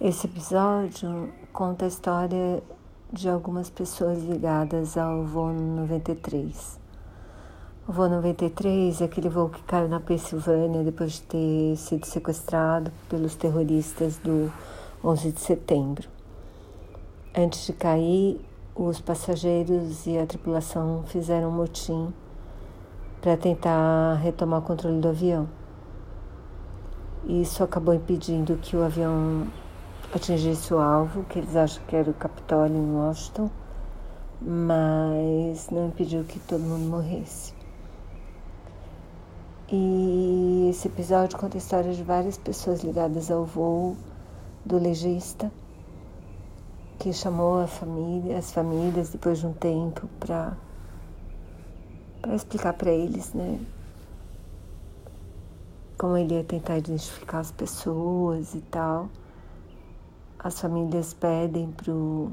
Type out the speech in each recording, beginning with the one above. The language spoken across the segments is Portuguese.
Esse episódio conta a história de algumas pessoas ligadas ao voo 93. O voo 93 é aquele voo que caiu na Pensilvânia depois de ter sido sequestrado pelos terroristas do 11 de setembro. Antes de cair, os passageiros e a tripulação fizeram um motim para tentar retomar o controle do avião. Isso acabou impedindo que o avião atingisse o alvo, que eles acham que era o Capitólio em Washington, mas não impediu que todo mundo morresse. E esse episódio conta a história de várias pessoas ligadas ao voo do legista, que chamou família, as famílias depois de um tempo para para explicar para eles, né, como ele ia tentar identificar as pessoas e tal as famílias pedem para o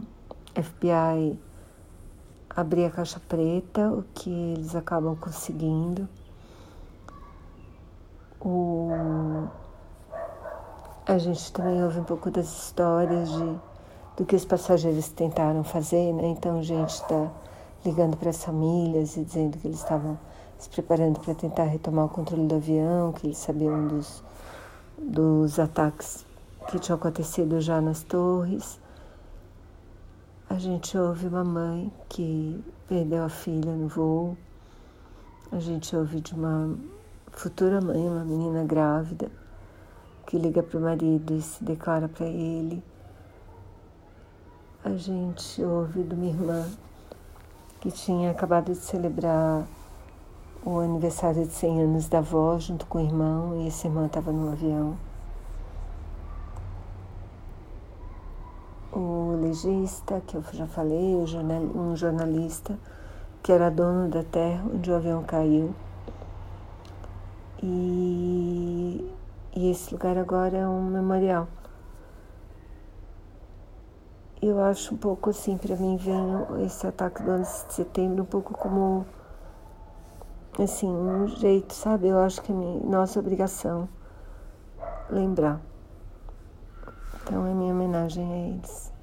FBI abrir a caixa preta, o que eles acabam conseguindo. O... A gente também ouve um pouco das histórias de, do que os passageiros tentaram fazer, né? Então gente está ligando para as famílias e dizendo que eles estavam se preparando para tentar retomar o controle do avião, que eles sabiam dos, dos ataques que tinha acontecido já nas torres. A gente ouve uma mãe que perdeu a filha no voo. A gente ouve de uma futura mãe, uma menina grávida, que liga para o marido e se declara para ele. A gente ouve de uma irmã que tinha acabado de celebrar o aniversário de 100 anos da avó junto com o irmão e esse irmão estava no avião. O legista, que eu já falei, um jornalista que era dono da terra onde o avião caiu. E, e esse lugar agora é um memorial. Eu acho um pouco assim, para mim, vem esse ataque do 11 de setembro um pouco como assim, um jeito, sabe? Eu acho que é nossa obrigação lembrar. Então é minha homenagem a eles.